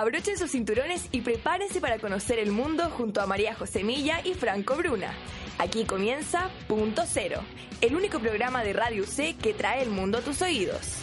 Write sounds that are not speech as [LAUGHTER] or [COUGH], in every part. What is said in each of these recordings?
Abrochen sus cinturones y prepárense para conocer el mundo junto a María José Milla y Franco Bruna. Aquí comienza Punto Cero, el único programa de Radio C que trae el mundo a tus oídos.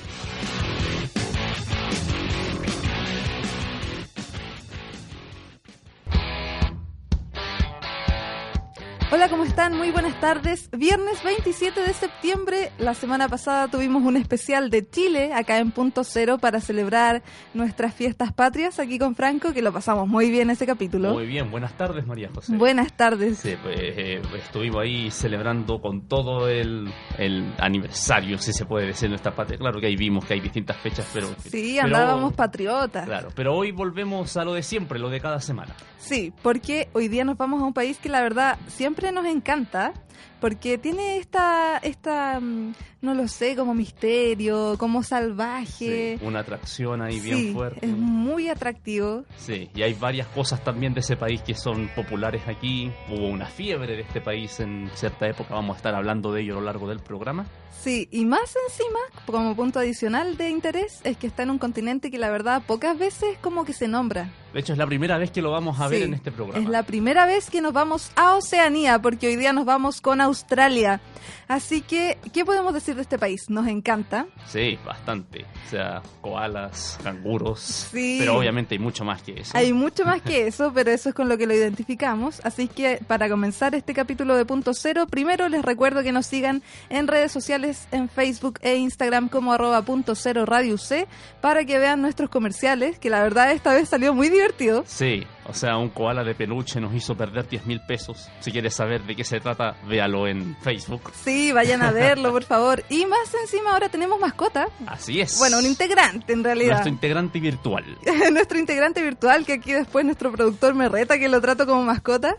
Hola, ¿cómo están? Muy buenas tardes. Viernes 27 de septiembre, la semana pasada tuvimos un especial de Chile acá en Punto Cero para celebrar nuestras fiestas patrias aquí con Franco, que lo pasamos muy bien ese capítulo. Muy bien, buenas tardes María José. Buenas tardes. Sí, pues eh, estuvimos ahí celebrando con todo el, el, aniversario, si se puede decir, nuestra patria. Claro que ahí vimos que hay distintas fechas, pero... Sí, andábamos patriotas. Claro, pero hoy volvemos a lo de siempre, lo de cada semana. Sí, porque hoy día nos vamos a un país que la verdad siempre nos encanta, porque tiene esta, esta mm, no lo sé, como misterio, como salvaje. Sí, una atracción ahí bien fuerte. Es muy atractivo. Sí, y hay varias cosas también de ese país que son populares aquí. Hubo una fiebre de este país en cierta época, vamos a estar hablando de ello a lo largo del programa. Sí, y más encima, como punto adicional de interés, es que está en un continente que la verdad pocas veces como que se nombra. De hecho, es la primera vez que lo vamos a ver en este programa. Es la primera vez que nos vamos a Oceanía, porque hoy día nos vamos con Australia. Así que, ¿qué podemos decir de este país? Nos encanta. Sí, bastante. O sea, koalas, canguros. Sí. Pero obviamente hay mucho más que eso. Hay mucho más que eso, [LAUGHS] pero eso es con lo que lo identificamos. Así que para comenzar este capítulo de Punto Cero, primero les recuerdo que nos sigan en redes sociales, en Facebook e Instagram como arroba punto cero radio C, para que vean nuestros comerciales, que la verdad esta vez salió muy divertido. Sí, o sea, un koala de peluche nos hizo perder 10 mil pesos. Si quieres saber de qué se trata, véalo en Facebook. Sí, vayan a verlo, por favor. Y más encima ahora tenemos mascota. Así es. Bueno, un integrante en realidad. Nuestro integrante virtual. [LAUGHS] nuestro integrante virtual, que aquí después nuestro productor me reta que lo trato como mascota.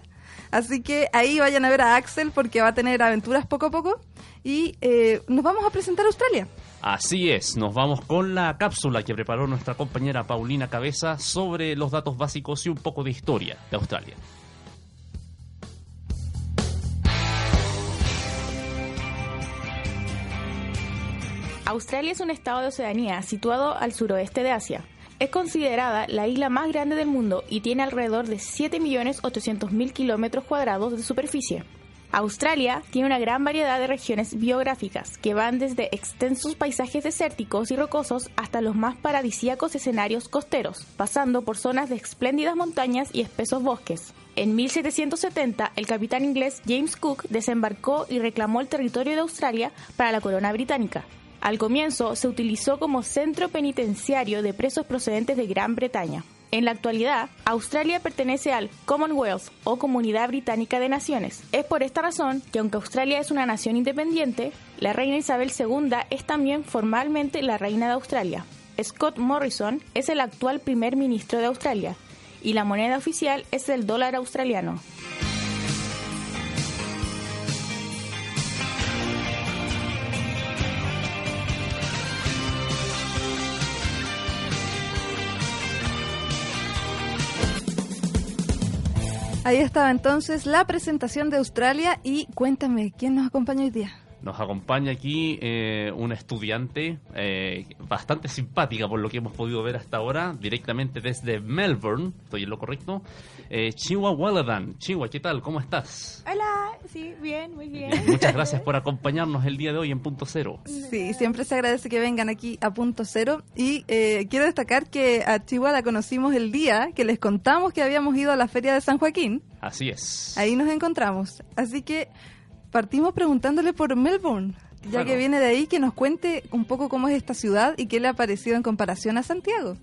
Así que ahí vayan a ver a Axel porque va a tener aventuras poco a poco. Y eh, nos vamos a presentar a Australia. Así es, nos vamos con la cápsula que preparó nuestra compañera Paulina Cabeza sobre los datos básicos y un poco de historia de Australia. Australia es un estado de Oceanía situado al suroeste de Asia. Es considerada la isla más grande del mundo y tiene alrededor de 7.800.000 kilómetros cuadrados de superficie. Australia tiene una gran variedad de regiones biográficas que van desde extensos paisajes desérticos y rocosos hasta los más paradisíacos escenarios costeros, pasando por zonas de espléndidas montañas y espesos bosques. En 1770, el capitán inglés James Cook desembarcó y reclamó el territorio de Australia para la corona británica. Al comienzo se utilizó como centro penitenciario de presos procedentes de Gran Bretaña. En la actualidad, Australia pertenece al Commonwealth o Comunidad Británica de Naciones. Es por esta razón que aunque Australia es una nación independiente, la reina Isabel II es también formalmente la reina de Australia. Scott Morrison es el actual primer ministro de Australia y la moneda oficial es el dólar australiano. Ahí estaba entonces la presentación de Australia y cuéntame, ¿quién nos acompaña hoy día? Nos acompaña aquí eh, una estudiante eh, bastante simpática por lo que hemos podido ver hasta ahora, directamente desde Melbourne, estoy en lo correcto. Eh, Chihuahua Walladan. Chihuahua, ¿qué tal? ¿Cómo estás? Hola, sí, bien, muy bien. Muchas gracias por [LAUGHS] acompañarnos el día de hoy en Punto Cero. Sí, siempre se agradece que vengan aquí a Punto Cero. Y eh, quiero destacar que a Chihuahua la conocimos el día que les contamos que habíamos ido a la Feria de San Joaquín. Así es. Ahí nos encontramos. Así que partimos preguntándole por Melbourne, ya que viene de ahí, que nos cuente un poco cómo es esta ciudad y qué le ha parecido en comparación a Santiago.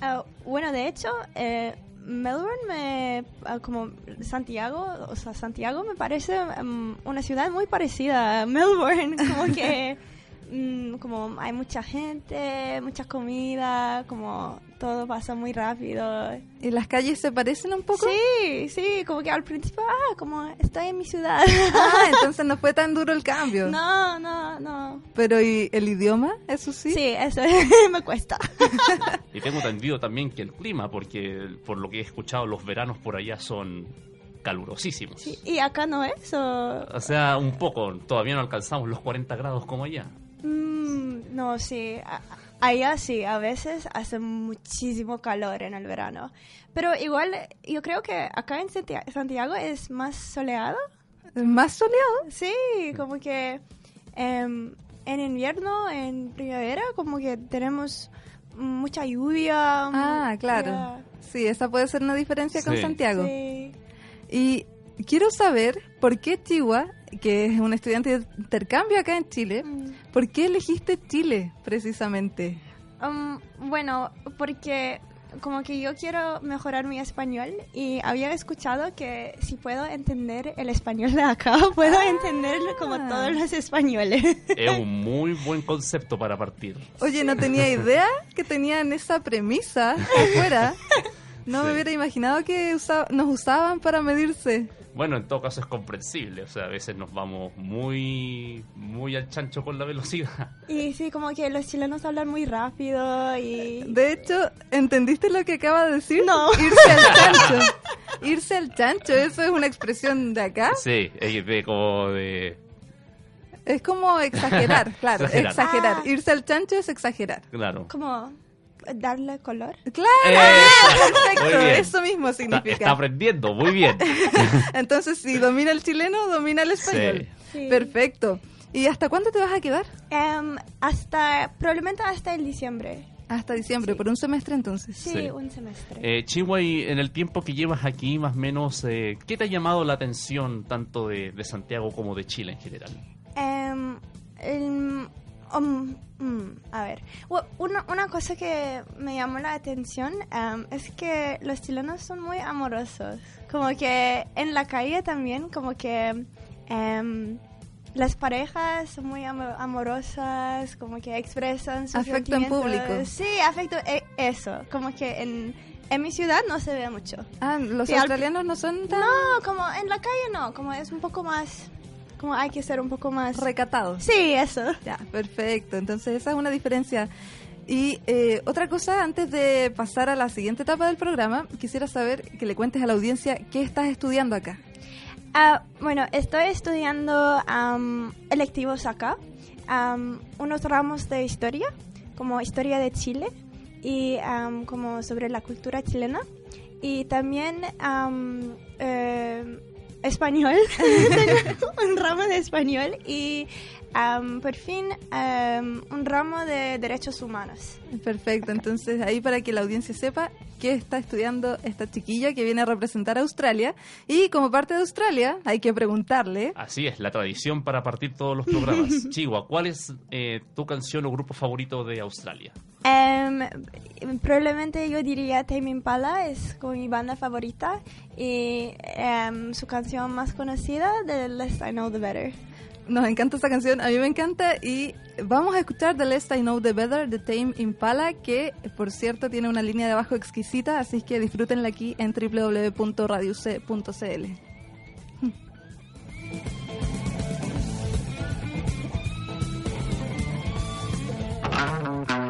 Ah, bueno, de hecho, eh, Melbourne, me, ah, como Santiago, o sea, Santiago me parece mm, una ciudad muy parecida a Melbourne, [LAUGHS] como que mm, como hay mucha gente, mucha comida, como todo pasa muy rápido. ¿Y las calles se parecen un poco? Sí, sí, como que al principio, ah, como estoy en mi ciudad. Ah, [LAUGHS] entonces no fue tan duro el cambio. No, no, no. Pero ¿y el idioma? Eso sí. Sí, eso [LAUGHS] me cuesta. [LAUGHS] y tengo entendido también que el clima, porque por lo que he escuchado, los veranos por allá son calurosísimos. Sí, y acá no es. O, o sea, un poco, todavía no alcanzamos los 40 grados como allá. Mm, no, sí allá sí, a veces hace muchísimo calor en el verano. Pero igual, yo creo que acá en Santia- Santiago es más soleado. ¿Más soleado? Sí, como que em, en invierno, en primavera, como que tenemos mucha lluvia. Ah, claro. Sí, esa puede ser una diferencia con. Santiago. sí. Y quiero saber por qué Chihuahua, que es un estudiante de intercambio acá en Chile, Mm. ¿por qué elegiste Chile precisamente? Um, bueno, porque como que yo quiero mejorar mi español y había escuchado que si puedo entender el español de acá, [LAUGHS] puedo entenderlo como Ah. todos los españoles. Es un muy buen concepto para partir. Oye, no tenía idea que tenían esa premisa afuera. [LAUGHS] No me hubiera imaginado que usa- nos usaban para medirse. Bueno, en todo caso es comprensible, o sea, a veces nos vamos muy, muy al chancho con la velocidad. y sí, como que los chilenos hablan muy rápido y... De hecho, ¿entendiste lo que acaba de decir? No. Irse al chancho. Irse al chancho, eso es una expresión de acá. Sí, es de como de... Es como exagerar, claro, Exagerar. exagerar. Ah. Irse al chancho es exagerar. Claro. Como darle color. Claro, [LAUGHS] perfecto, eso mismo Está, significa. está aprendiendo, muy bien. [LAUGHS] Entonces, si domina el chileno, domina el español. Sí. Perfecto. ¿Y hasta cuándo te vas a quedar? Em, hasta, probablemente hasta el diciembre. Hasta diciembre, por un semestre entonces. Sí, Sí. un semestre. Eh, Chihuahua, y en el tiempo que llevas aquí, más o menos, eh, ¿qué te ha llamado la atención tanto de, de Santiago como de Chile en general? Em, el- um, mm, a ver, una, una cosa que me llamó la atención es que los chilenos son muy amorosos. Como que en la calle también, como que em, las parejas son muy amo- amorosas, como que expresan sus Afecto en público. Sí, afecto, e- eso. Como que en, en mi ciudad no se ve mucho. Ah, los Sí, australianos no son tan No, como en la calle no, como es un poco más, como hay que ser un poco más... recatados. Sí, eso. Ya, perfecto. Entonces esa es una diferencia. Y eh, otra cosa, antes de pasar a la siguiente etapa del programa, quisiera saber que le cuentes a la audiencia qué estás estudiando acá. Ah, bueno, estoy estudiando am, electivos acá, am, unos ramos de historia, como historia de Chile y am, como sobre la cultura chilena y también am, eh, español, [LAUGHS] un ramo de español y am, por fin am, un ramo de derechos humanos. Perfecto, entonces ahí para que la audiencia sepa qué está estudiando esta chiquilla que viene a representar a Australia. Y como parte de Australia, hay que preguntarle. Así es, la tradición para partir todos los programas. [LAUGHS] Chihuahua, ¿cuál es eh, tu canción o grupo favorito de Australia? Em, probablemente yo diría Tame Impala es como mi banda favorita y su canción más conocida The Less I Know The Better. Nos encanta esa canción, a mí me encanta y vamos a escuchar The Less I Know The Better de Tame Impala, que por cierto tiene una línea de abajo exquisita, así que disfrútenla aquí en www.radiuc.cl. [LAUGHS] Thank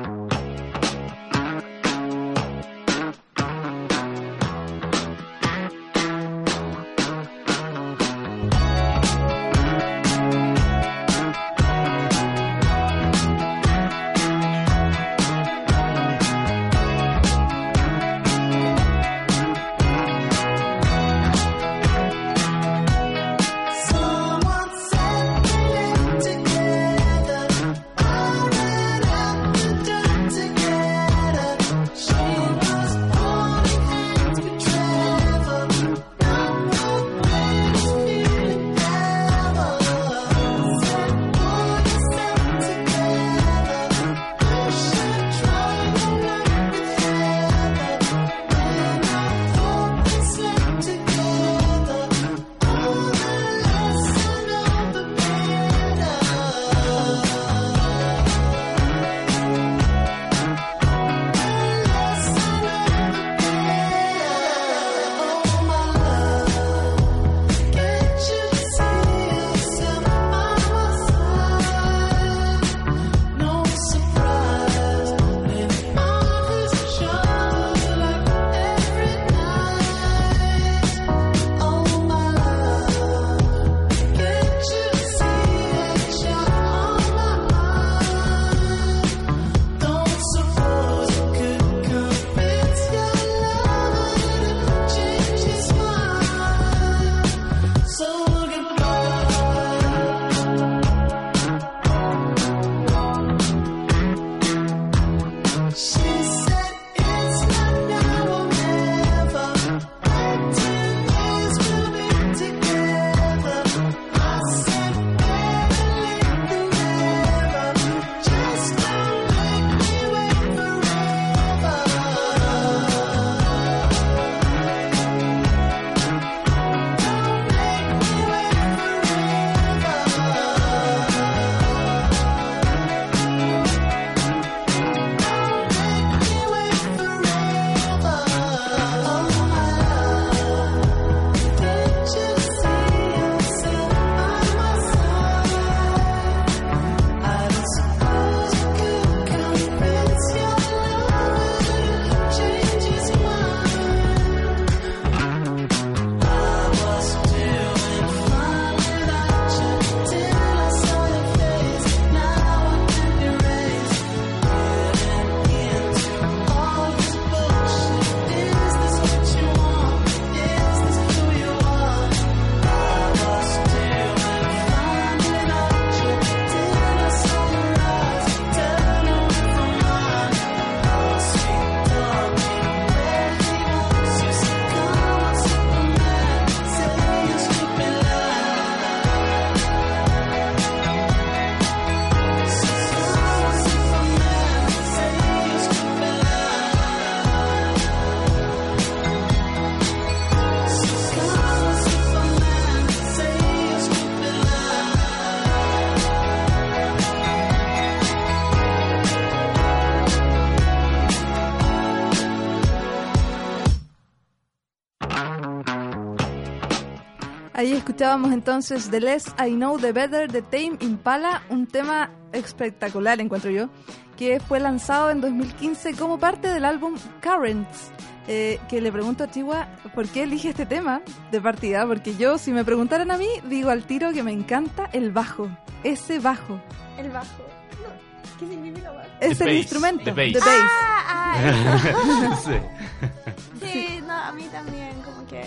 escuchábamos entonces The Less I Know The Better de Tame Impala, un tema espectacular encuentro yo, que fue lanzado en 2015 como parte del álbum Currents. Eh, que le pregunto a Chihuahua por qué elige este tema de partida, porque yo si me preguntaran a mí digo al tiro que me encanta el bajo, ese bajo. El bajo. No, ¿Qué significa bajo? Es The el bass, instrumento. the bass. the bass. Ah, ah, [LAUGHS] sí. sí, no, a mí también, como que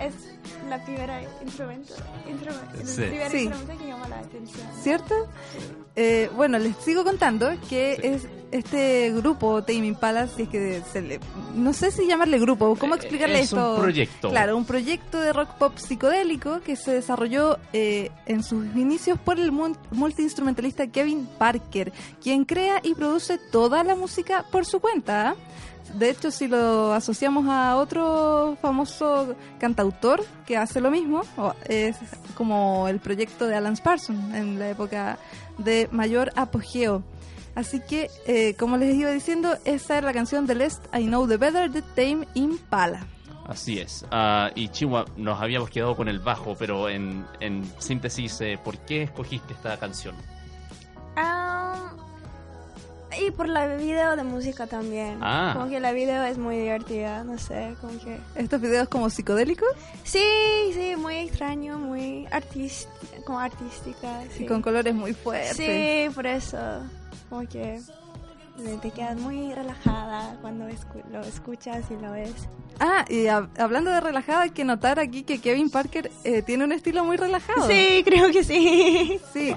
es la primera instrumento, instrumento el Sí. primer Sí. instrumento que llama la atención. ¿Cierto? Eh, bueno, les sigo contando que Sí. es este grupo Tame Impala, si es que se le, no sé si llamarle grupo, ¿cómo Eh, explicarle es un esto? proyecto. Claro, un proyecto de rock pop psicodélico que se desarrolló eh, en sus inicios por el multiinstrumentalista Kevin Parker, quien crea y produce toda la música por su cuenta. De hecho, si lo asociamos a otro famoso cantautor que hace lo mismo, es como el proyecto de Alan Parsons en la época de mayor apogeo. Así que, eh, como les iba diciendo, esa es la canción de Lest I Know The Better de Tame Impala. Así es. Ah, y Chihuahua, nos habíamos quedado con el bajo, pero en, en síntesis, eh, ¿por qué escogiste esta canción? Y por la video de música también. Ah. Como que la video es muy divertida, no sé, como que... Estos videos como psicodélicos Sí, sí, muy extraño, muy artística, como artística. Sí. y con colores muy fuertes. Sí, por eso. Como que te quedas muy relajada cuando escu- lo escuchas y lo ves. Ah, y hab- hablando de relajada, hay que notar aquí que Kevin Parker eh, tiene un estilo muy relajado. Sí, creo que sí. Sí,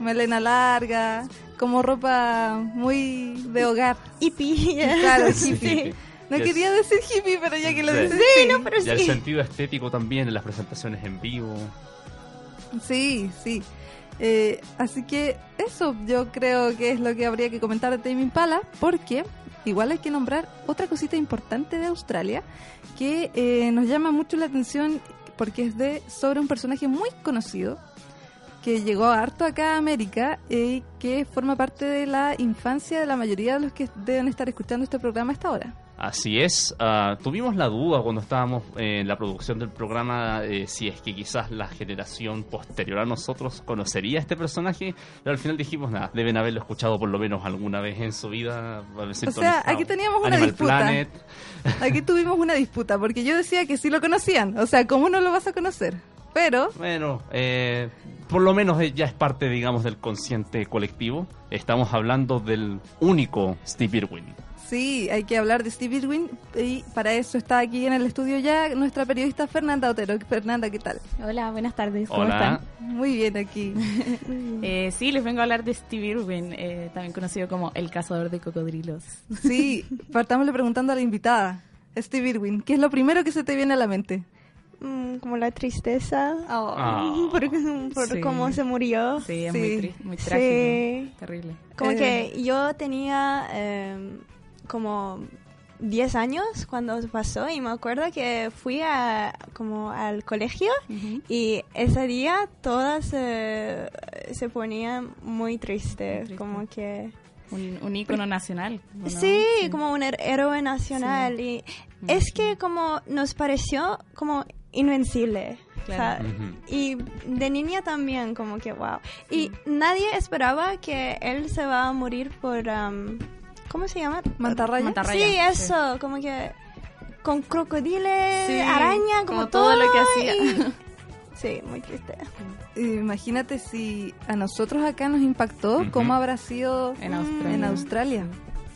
melena larga, como ropa muy de hogar. Hippie. Claro, [LAUGHS] Sí. hippie. No Yes. quería decir hippie, pero ya que lo Sí. dices. Sí, no, pero y el sí. sentido estético también en las presentaciones en vivo. Sí, sí. Eh, así que eso yo creo que es lo que habría que comentar de Tame Impala, porque igual hay que nombrar otra cosita importante de Australia que eh, nos llama mucho la atención porque es de sobre un personaje muy conocido que llegó harto acá a América y que forma parte de la infancia de la mayoría de los que deben estar escuchando este programa a esta hora. Así es, ah, tuvimos la duda cuando estábamos en la producción del programa eh, si es que quizás la generación posterior a nosotros conocería a este personaje, pero al final dijimos nada, deben haberlo escuchado por lo menos alguna vez en su vida. haber sintonizado aquí teníamos una Animal disputa. Planet. [LAUGHS] Aquí tuvimos una disputa porque yo decía que sí lo conocían, o sea, ¿cómo no lo vas a conocer? Pero Bueno, eh, por lo menos eh, ya es parte, digamos, del consciente colectivo. Estamos hablando del único Steve Irwin. Sí, hay que hablar de Steve Irwin y para eso está aquí en el estudio ya nuestra periodista Fernanda Otero. Fernanda, ¿qué tal? Hola, buenas tardes. ¿Cómo Hola. están? Muy bien aquí. [LAUGHS] Eh, sí, les vengo a hablar de Steve Irwin, eh, también conocido como el cazador de cocodrilos. Sí, partámosle preguntando a la invitada, Steve Irwin, ¿qué es lo primero que se te viene a la mente? Mm, como la tristeza Ah. [LAUGHS] por, por Sí. cómo se murió. Sí, es Sí. muy, muy Sí. trágico, terrible. Como Eh. que yo tenía eh, como 10 años cuando pasó y me acuerdo que fui a, como al colegio y ese día todas eh, se ponían muy tristes, triste. como que... Un, un ícono nacional. ¿o no? Sí, como un héroe nacional y es que como nos pareció como invencible. Claro. o sea, Ujú. y de niña también, como que wow. Y nadie esperaba que él se va a morir por... um, ¿Cómo se llama? ¿Mantarraya? Mantarraya. Sí, sí. eso, como que con crocodiles, Sí, araña, como, como todo lo que hacía. y- [LAUGHS] Sí, muy triste. Imagínate si a nosotros acá nos impactó, Ujú. ¿cómo habrá sido En Australia. en Australia?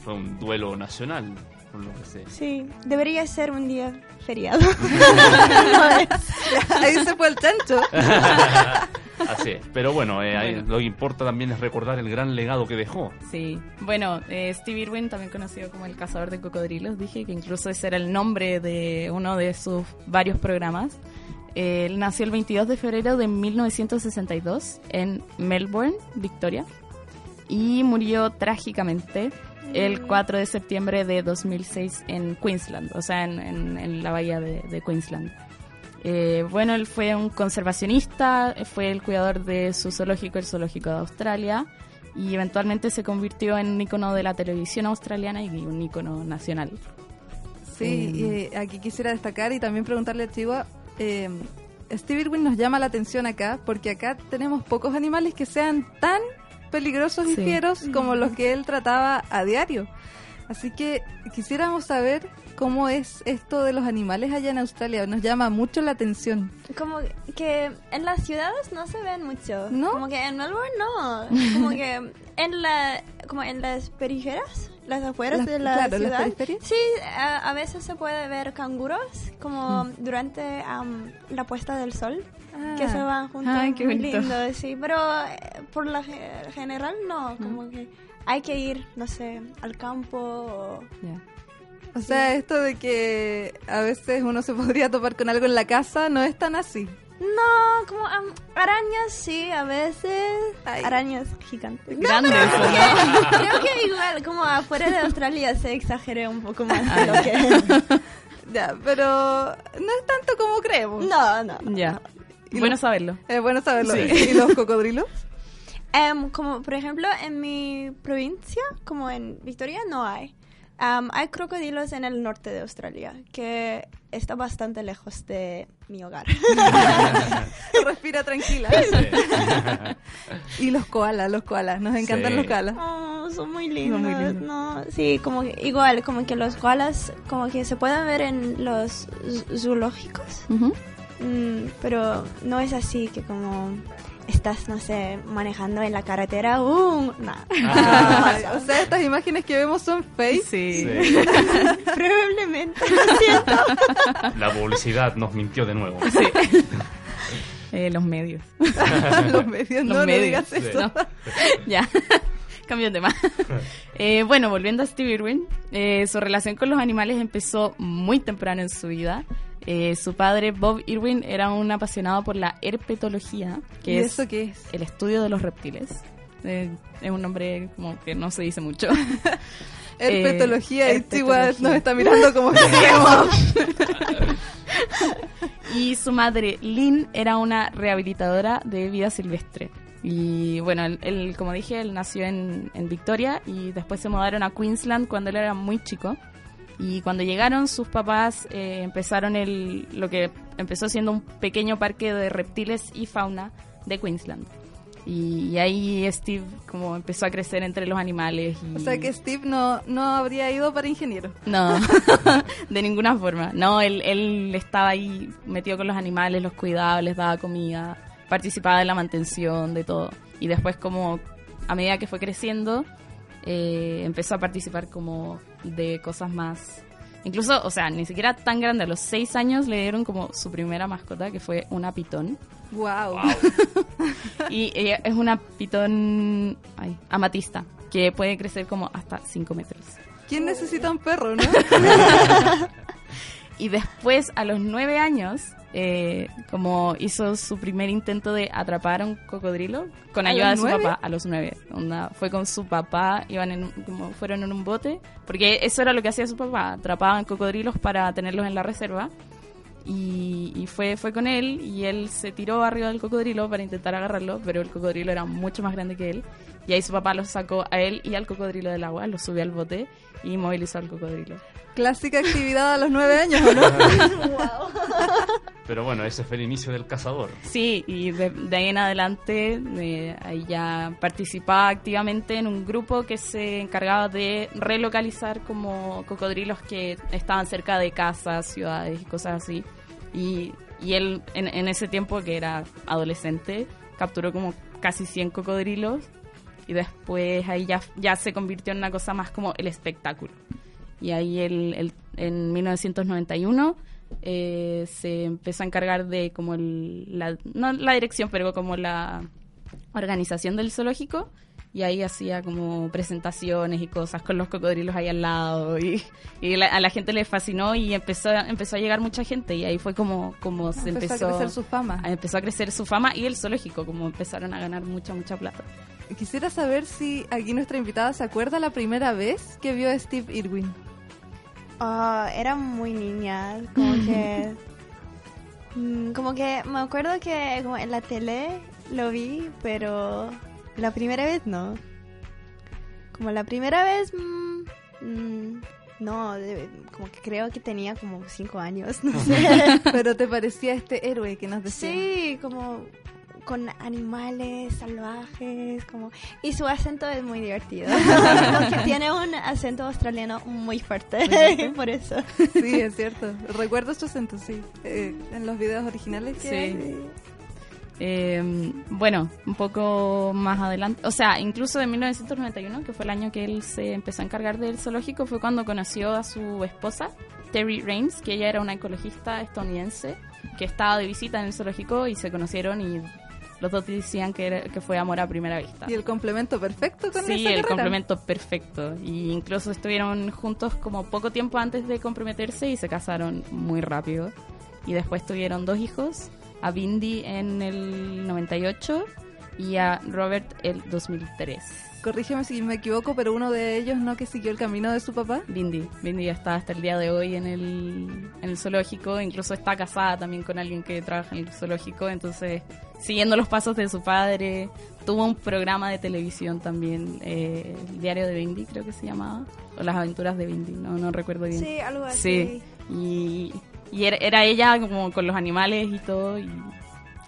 Fue un duelo nacional, por lo que sé. Sí, debería ser un día feriado. [LAUGHS] Ahí se fue el chancho. [LAUGHS] Así es. Pero bueno, eh, ahí lo que importa también es recordar el gran legado que dejó. Sí, bueno, eh, Steve Irwin, también conocido como el cazador de cocodrilos, dije que incluso ese era el nombre de uno de sus varios programas. Eh, él nació el 22 de febrero de 1962 en Melbourne, Victoria, y murió trágicamente el 4 de septiembre de 2006 en Queensland, o sea, en, en- en la bahía de, de Queensland. Eh, bueno, él fue un conservacionista, fue el cuidador de su zoológico, el zoológico de Australia, y eventualmente se convirtió en un icono de la televisión australiana y un icono nacional. Sí, y, eh, aquí quisiera destacar y también preguntarle a Chihuahua, eh, Steve Irwin nos llama la atención acá porque acá tenemos pocos animales que sean tan peligrosos y Sí. fieros como los que él trataba a diario. Así que quisiéramos saber cómo es esto de los animales allá en Australia. Nos llama mucho la atención. Como que en las ciudades no se ven mucho. ¿No? Como que en Melbourne no. Como que en la como en las periferias, las afueras Las- de la claro, las ciudad. periferias. Sí, a, a veces se puede ver canguros como durante am, la puesta del sol. Que Ah. se van juntos. Ay, qué muy bonito. lindo, sí. Pero eh, por la ge- general no. Como que hay que ir, no sé, al campo o... O sea, esto de que a veces uno se [LAUGHS] podría topar con algo en la casa no es tan así. No, como am, arañas sí, a veces. Ay. Arañas gigantes. Grandes, ¿o no? Creo que igual, como afuera de Australia se exageré un poco más de lo que... Ya, pero no es tanto como creemos. No, no. Ya. Y Bueno lo- saberlo. Es bueno saberlo. Sí. ¿Y los cocodrilos? Em, como por ejemplo en mi provincia, como en Victoria, no hay. Am, hay crocodilos en el norte de Australia, que está bastante lejos de mi hogar. [LAUGHS] Respira tranquila. [LAUGHS] Y los koalas, los koalas. Nos encantan Sí. los koalas. Oh, son muy lindos. muy lindos. No, sí, como que, igual, como que los koalas, como que se pueden ver en los zoológicos. Mm, pero no es así que como estás, no sé, manejando en la carretera. Uh, no. Ah, [LAUGHS] o sea, estas imágenes que vemos son fake. Sí. Sí. [LAUGHS] Probablemente, lo siento. [LAUGHS] La publicidad nos mintió de nuevo. Eh, los medios. los medios, no, Los no medios. digas Sí. eso. No. ya. Cambio de tema. Eh, bueno, volviendo a Steve Irwin, eh, su relación con los animales empezó muy temprano en su vida. Eh, su padre, Bob Irwin, era un apasionado por la herpetología, que ¿Y es eso qué es? el estudio de los reptiles. Eh, es un nombre como que no se dice mucho. [LAUGHS] Herpetología Eh, Chihuahua herpetología. nos está mirando como que [LAUGHS] Y su madre, Lynn, era una rehabilitadora de vida silvestre. Y bueno, él, él, como dije, él nació en, en Victoria y después se mudaron a Queensland cuando él era muy chico. Y cuando llegaron, sus papás eh, empezaron el, lo que empezó siendo un pequeño parque de reptiles y fauna de Queensland. Y, y ahí Steve como empezó a crecer entre los animales. Y... O sea que Steve no, no habría ido para ingeniero. No, [LAUGHS] [LAUGHS] de ninguna forma. No, él, él estaba ahí metido con los animales, los cuidaba, les daba comida, participaba de la mantención, de todo. Y después como a medida que fue creciendo, eh, empezó a participar como de cosas más... Incluso, o sea, ni siquiera tan grande. A los seis años le dieron como su primera mascota, que fue una pitón. Wow. [LAUGHS] Y ella es una pitón ay, amatista, que puede crecer como hasta 5 metros. ¿Quién necesita un perro, no? [LAUGHS] Y después, a los nueve años, eh, como hizo su primer intento de atrapar a un cocodrilo, con ¿A ayuda de su nueve? papá, a los nueve. Onda, fue con su papá, iban en, como fueron en un bote, porque eso era lo que hacía su papá, atrapaban cocodrilos para tenerlos en la reserva. Y, y fue, fue con él y él se tiró arriba del cocodrilo para intentar agarrarlo, pero el cocodrilo era mucho más grande que él. Y ahí su papá lo sacó a él y al cocodrilo del agua, lo subió al bote y movilizó al cocodrilo. Clásica actividad a los nueve años, ¿o no? Pero bueno, ese fue el inicio del cazador. Sí, y de, de ahí en adelante eh, ahí ya participaba activamente en un grupo que se encargaba de relocalizar como cocodrilos que estaban cerca de casas, ciudades y cosas así. Y, y él en, en ese tiempo que era adolescente capturó como casi 100 cocodrilos y después ahí ya, ya se convirtió en una cosa más como el espectáculo. Y ahí él, él- en 1991 eh, se empezó a encargar de como el, la, no la dirección, pero como la organización del zoológico. Y ahí hacía como presentaciones y cosas con los cocodrilos ahí al lado. Y, y la- a la gente le fascinó y empezó, empezó a llegar mucha gente. Y ahí fue como, como se Empezó empezó, a crecer su fama. empezó a crecer su fama y el zoológico, como empezaron a ganar mucha, mucha plata. Quisiera saber si aquí nuestra invitada se acuerda la primera vez que vio a Steve Irwin. Ah, era muy niña, como [LAUGHS] que... mm, como que me acuerdo que como en la tele lo vi, pero la primera vez no. Como la primera vez... mm, mm, no, de- como que creo que tenía como cinco años, no sé. [LAUGHS] Pero te parecía este héroe que nos decía. Sí, como con animales salvajes, como y su acento es muy divertido, [LAUGHS] porque tiene un acento australiano muy fuerte, [LAUGHS] por eso. Sí, es cierto. Recuerdo su acento, sí. Eh, en los videos originales que Sí. hay. Eh, bueno, un poco más adelante, o sea, incluso de 1991, que fue el año que él se empezó a encargar del zoológico, fue cuando conoció a su esposa, Terry Raines, que ella era una ecologista estadounidense que estaba de visita en el zoológico y se conocieron y los dos decían que, era- que fue amor a primera vista. Y el complemento perfecto con Sí, esa el carrera. complemento perfecto. Y incluso estuvieron juntos como poco tiempo antes de comprometerse y se casaron muy rápido. Y después tuvieron dos hijos, a Bindi en el 98 y a Robert el 2003. Corrígeme si me equivoco, pero uno de ellos no que siguió el camino de su papá. Bindi, Bindi ya está hasta el día de hoy en el, en el zoológico, incluso está casada también con alguien que trabaja en el zoológico, entonces siguiendo los pasos de su padre, tuvo un programa de televisión también, eh, el diario de Bindi creo que se llamaba, o las aventuras de Bindi, no, no recuerdo bien. Sí, algo así. Sí, y, y era, era ella como con los animales y todo, y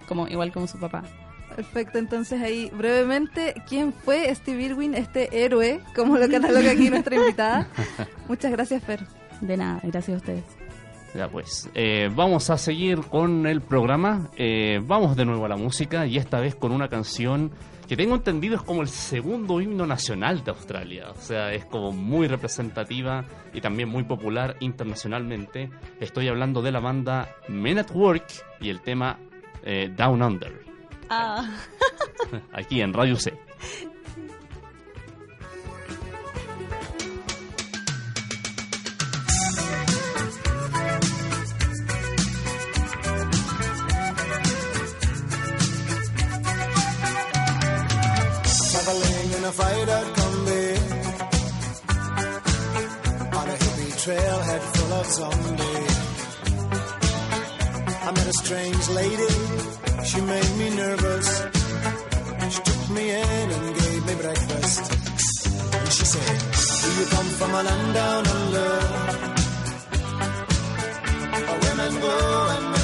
como igual como su papá. Perfecto, entonces ahí brevemente, ¿quién fue Steve Irwin, este héroe, como lo cataloga aquí nuestra [LAUGHS] invitada? Muchas gracias, Fer. De nada, gracias a ustedes. Ya pues, eh, vamos a seguir con el programa. Eh, vamos de nuevo a la música y esta vez con una canción que tengo entendido es como el segundo himno nacional de Australia. O sea, es como muy representativa y también muy popular internacionalmente. Estoy hablando de la banda Men at Work y el tema eh, Down Under, Ah, [LAUGHS] aquí en Radio C. [LAUGHS] a fighter combi on a hippie trailhead full of zombies. I met a strange lady, she made me nervous. She took me in and gave me breakfast. And she said, Do you come from a land down under? Where women go and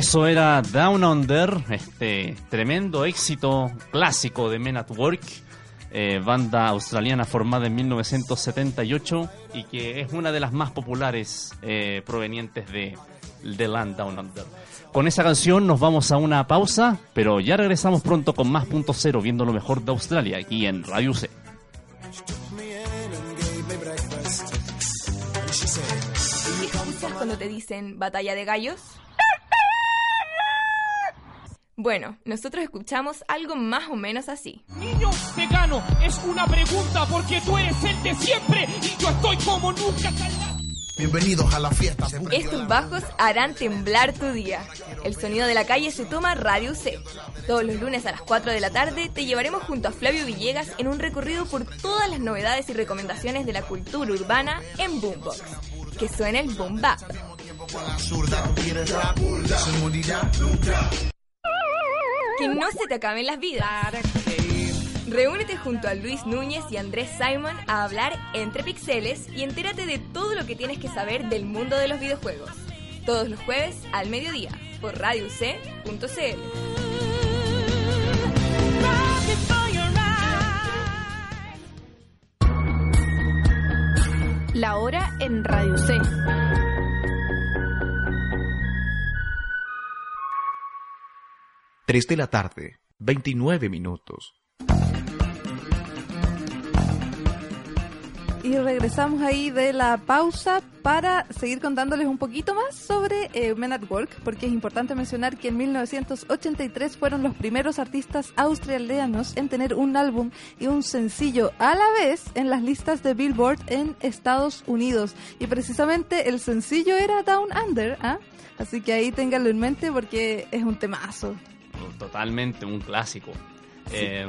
Eso era Down Under, este tremendo éxito clásico de Men at Work, eh, banda australiana formada en 1978 y que es una de las más populares eh, provenientes de The Land Down Under. Con esa canción nos vamos a una pausa, pero ya regresamos pronto con más punto cero, viendo lo mejor de Australia aquí en Radio C. me in and gave me breakfast. And she said, ¿Escuchas cuando te dicen batalla de gallos? Bueno, nosotros escuchamos algo más o menos así. Niño, te gano. Es una pregunta porque tú eres el de siempre y yo estoy como nunca. Bienvenidos a la fiesta. Estos bajos harán temblar tu día. El sonido de la calle se toma Radio C. Todos los lunes a las 4 de la tarde te llevaremos junto a Flavio Villegas en un recorrido por todas las novedades y recomendaciones de la cultura urbana en Boombox. Que suena el boom bap. Que no se te acaben las vidas. Reúnete junto a Luis Núñez y Andrés Simon a hablar entre pixeles y entérate de todo lo que tienes que saber del mundo de los videojuegos. Todos los jueves al mediodía por radioc.cl. La hora en Radio C. Tres de la tarde, 29 minutos. Y regresamos ahí de la pausa para seguir contándoles un poquito más sobre eh, Men at Work, porque es importante mencionar que en 1983 fueron los primeros artistas australianos en tener un álbum y un sencillo a la vez en las listas de Billboard en Estados Unidos. Y precisamente el sencillo era Down Under, ¿ah? Así que ahí ténganlo en mente porque es un temazo. Totalmente, un clásico. Eh,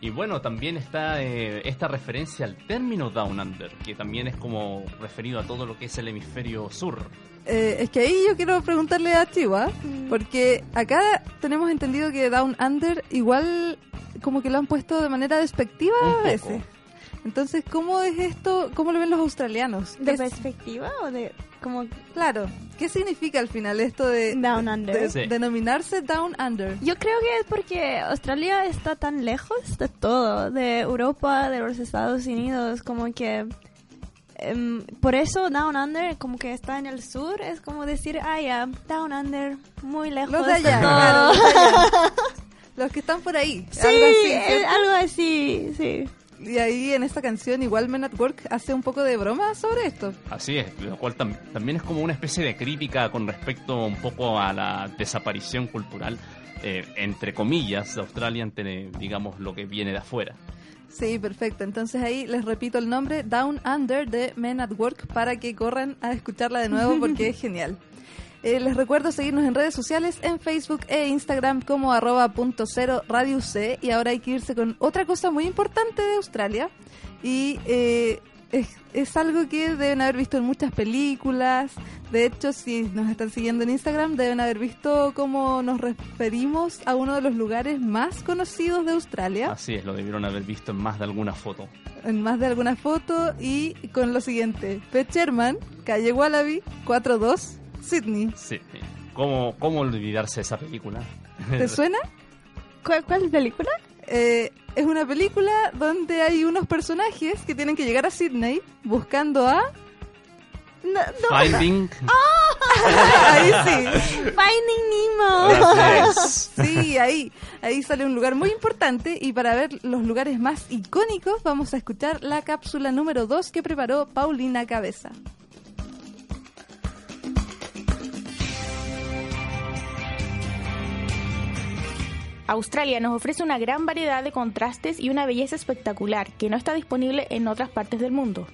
y bueno, también está eh, esta referencia al término Down Under, que también es como referido a todo lo que es el hemisferio sur. Eh, es que ahí yo quiero preguntarle a Chihuahua, porque acá tenemos entendido que Down Under igual como que lo han puesto de manera despectiva Un a poco. veces. Entonces, ¿cómo es esto? ¿Cómo lo ven los australianos? ¿De ¿Qué es- perspectiva o de como claro, ¿qué significa al final esto de, Down de- Under? de- Sí. denominarse Down Under? Yo creo que es porque Australia está tan lejos de todo, de Europa, de los Estados Unidos, como que em, por eso Down Under, como que está en el sur, es como decir, ah, ya, Down Under, muy lejos Los de allá, todo. claro, los de allá. [LAUGHS] Los que están por ahí. Sí, algo así, es ¿cierto? algo así, sí. Y ahí en esta canción igual Men at Work hace un poco de broma sobre esto. Así es, lo cual tam- también es como una especie de crítica con respecto un poco a la desaparición cultural, eh, entre comillas, de Australia ante, digamos, lo que viene de afuera. Sí, perfecto. Entonces ahí les repito el nombre, Down Under de Men at Work, para que corran a escucharla de nuevo porque es genial. Eh, les recuerdo seguirnos en redes sociales, en Facebook e Instagram como arroba punto cero Radio C. Y ahora hay que irse con otra cosa muy importante de Australia. Y eh, es, es algo que deben haber visto en muchas películas. De hecho, si nos están siguiendo en Instagram, deben haber visto cómo nos referimos a uno de los lugares más conocidos de Australia Así es, lo debieron haber visto en más de alguna foto. en más de alguna foto y con lo siguiente. P. Sherman, calle Wallaby, 42, Sydney. Sí. ¿Cómo, cómo olvidarse de esa película? ¿Te [LAUGHS] suena? ¿Cuál, cuál película? Eh, es una película donde hay unos personajes que tienen que llegar a Sydney buscando a... No, no. Finding. [LAUGHS] ahí sí. Finding Nemo. Sí, ahí. Ahí sale un lugar muy importante y para ver los lugares más icónicos vamos a escuchar la cápsula número 2 que preparó Paulina Cabeza. Australia nos ofrece una gran variedad de contrastes y una belleza espectacular que no está disponible en otras partes del mundo.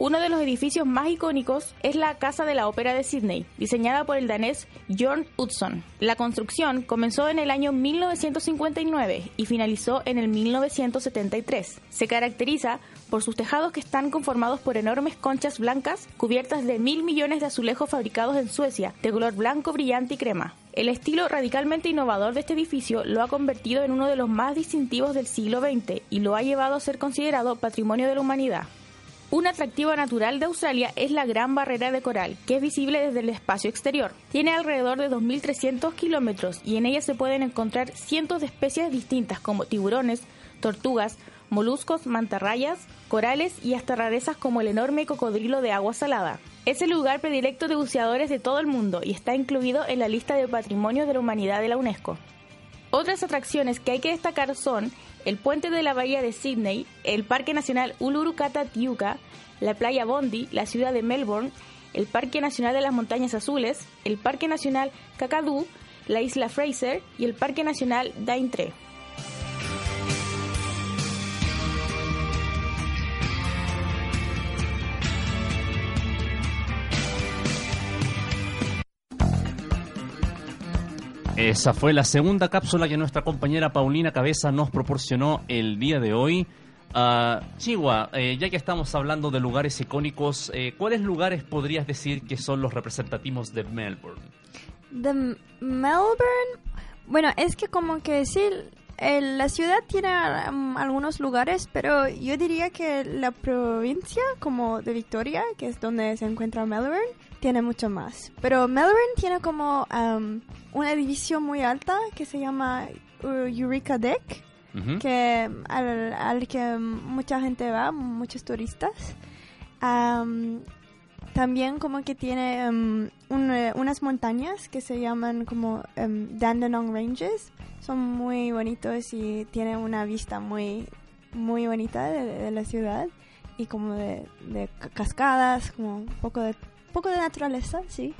Uno de los edificios más icónicos es la Casa de la Ópera de Sydney, diseñada por el danés Björn Utzon. La construcción comenzó en el año 1959 y finalizó en el 1973. Se caracteriza por sus tejados que están conformados por enormes conchas blancas cubiertas de mil millones de azulejos fabricados en Suecia, de color blanco brillante y crema. El estilo radicalmente innovador de este edificio lo ha convertido en uno de los más distintivos del siglo XX y lo ha llevado a ser considerado patrimonio de la humanidad. Un atractivo natural de Australia es la Gran Barrera de Coral, que es visible desde el espacio exterior. Tiene alrededor de 2.300 kilómetros y en ella se pueden encontrar cientos de especies distintas como tiburones, tortugas, moluscos, mantarrayas, corales y hasta rarezas como el enorme cocodrilo de agua salada. Es el lugar predilecto de buceadores de todo el mundo y está incluido en la lista de Patrimonio de la Humanidad de la UNESCO. Otras atracciones que hay que destacar son el puente de la bahía de Sydney, el Parque Nacional Uluru Kata Tiuka, la playa Bondi, la ciudad de Melbourne, el Parque Nacional de las Montañas Azules, el Parque Nacional Kakadu, la isla Fraser y el Parque Nacional Daintree. Esa fue la segunda cápsula que nuestra compañera Paulina Cabeza nos proporcionó el día de hoy. Ah, Chihuahua, eh, ya que estamos hablando de lugares icónicos, eh, ¿cuáles lugares podrías decir que son los representativos de Melbourne? De Melbourne, bueno, es que como que sí, la ciudad tiene um, algunos lugares, pero yo diría que la provincia como de Victoria, que es donde se encuentra Melbourne, tiene mucho más. Pero Melbourne tiene como um, una división muy alta que se llama uh, Eureka Deck, que al, al que mucha gente va, muchos turistas. Am, también como que tiene un, eh, unas montañas que se llaman como em, Dandenong Ranges. Son muy bonitos y tienen una vista muy, muy bonita de, de la ciudad y como de, de ca- cascadas, como un poco de, poco de naturaleza, sí.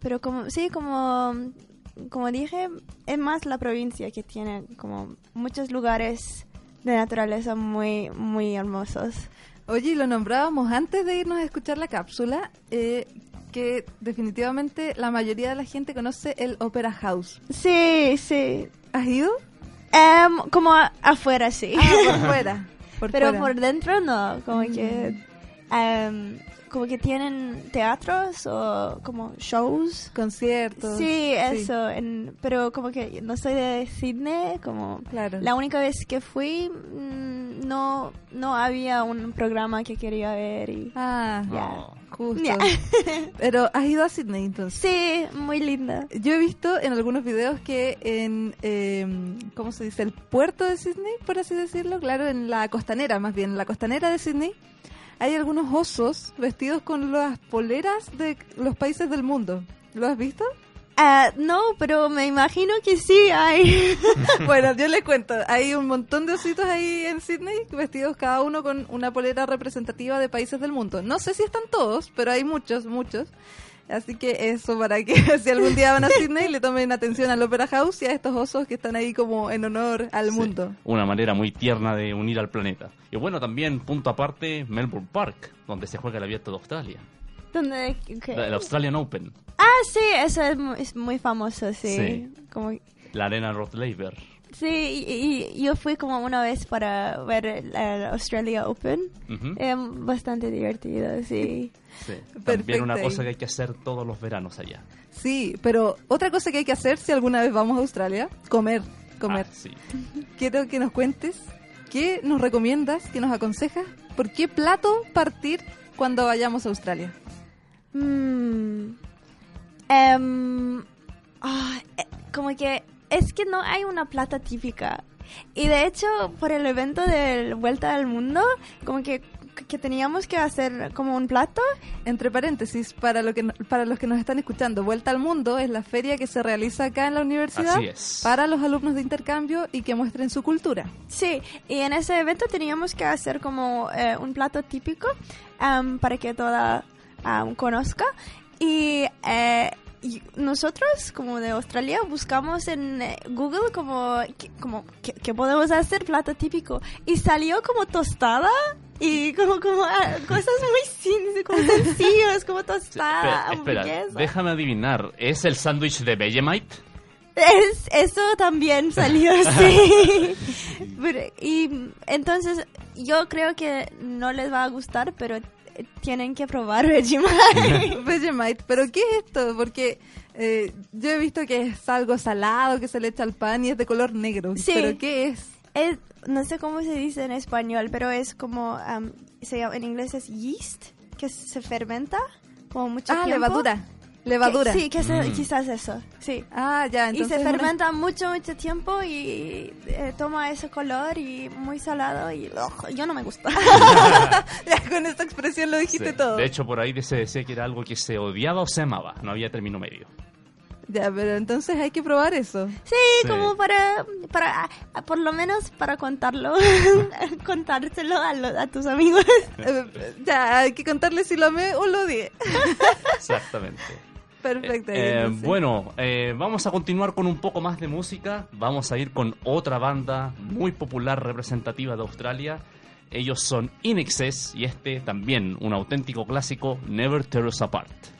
Pero como, sí, como, como dije, es más la provincia que tiene como muchos lugares de naturaleza muy, muy hermosos. Oye, lo nombrábamos antes de irnos a escuchar la cápsula, eh, que definitivamente la mayoría de la gente conoce el Opera House. Sí, sí. ¿Has ido? Em, como a- afuera, sí. Ah, por fuera. [LAUGHS] por Pero fuera. por dentro no, como Mm. que... em, como que tienen teatros o como shows. Conciertos. Sí, eso. en- pero como que no soy de Sydney, como Claro. la única vez que fui mm, no no había un programa que quería ver y Ah, ya. justo. Ya. [LAUGHS] Pero has ido a Sydney entonces. Sí, muy linda. Yo he visto en algunos videos que en, eh, ¿cómo se dice? El puerto de Sydney, por así decirlo, claro, en la costanera, más bien, en la costanera de Sydney, hay algunos osos vestidos con las poleras de los países del mundo. ¿Lo has visto? Ah, no, pero me imagino que sí hay. [LAUGHS] bueno, yo les cuento. Hay un montón de ositos ahí en Sydney, vestidos cada uno con una polera representativa de países del mundo. No sé si están todos, pero hay muchos, muchos. Así que eso para que [LAUGHS] si algún día van a Sydney le tomen atención al Opera House y a estos osos que están ahí como en honor al mundo. Una manera muy tierna de unir al planeta. Y bueno, también, punto aparte, Melbourne Park, donde se juega el abierto de Australia. ¿Dónde? El Australian Open. Ah, sí, eso es muy, es muy famoso, sí. Sí. Como, La arena Rod Laver. Sí, y, y yo fui como una vez para ver el, Australia Open. Eh, bastante divertido, sí. Sí. También una cosa que hay que hacer todos los veranos allá. Sí, pero otra cosa que hay que hacer si alguna vez vamos a Australia, comer, comer. Ah, sí. Quiero que nos cuentes qué nos recomiendas, qué nos aconsejas, por qué plato partir cuando vayamos a Australia. Mm. Em, ah, eh, como que es que no hay una plata típica. Y de hecho, por el evento de Vuelta al Mundo, como que, que teníamos que hacer como un plato. Entre paréntesis, para, lo que, no- para los que nos están escuchando, Vuelta al Mundo es la feria que se realiza acá en la universidad Así es. para los alumnos de intercambio y que muestren su cultura. Sí, y en ese evento teníamos que hacer como eh, un plato típico para que toda conozca. Y, eh, y nosotros, como de Australia, buscamos en eh, Google como, que- como ¿qué, qué podemos hacer plato típico. Y salió como tostada y como, como ah, cosas muy como sencillas, como tostada, Espera, espera, hamburguesa. déjame adivinar. ¿Es el sándwich de Vegemite? Es, eso también salió, [LAUGHS] sí. Pero- y entonces yo creo que no les va a gustar, pero tienen que probar [LAUGHS] Vegemite. [LAUGHS] Vegemite, pero ¿qué es esto? Porque eh, yo he visto que es algo salado que se le echa al pan y es de color negro. Sí. ¿Pero qué es? es- no sé cómo se dice en español, pero es como, am, se llama- en inglés es yeast, que se fermenta como mucho Ah, tiempo. levadura. Levadura. Que- sí, que se- Mm. quizás eso, sí. Ah, ya, y entonces se una- fermenta mucho, mucho tiempo y eh, toma ese color y muy salado y ugh, yo no me gusta. [LAUGHS] Ya, con esta expresión lo dijiste Sí. todo. De hecho, por ahí se decía que era algo que se odiaba o se amaba. No había término medio. Ya, pero entonces hay que probar eso. Sí, Sí. como para, para, por lo menos para contarlo, [LAUGHS] contárselo a, lo- a tus amigos. [LAUGHS] Ya, hay que contarle si lo amé o lo odié. Exactamente. Perfecto. Eh, entonces. bueno, eh, vamos a continuar con un poco más de música. Vamos a ir con otra banda muy popular, representativa de Australia. Ellos son In Excess y este también un auténtico clásico, Never Tear Us Apart.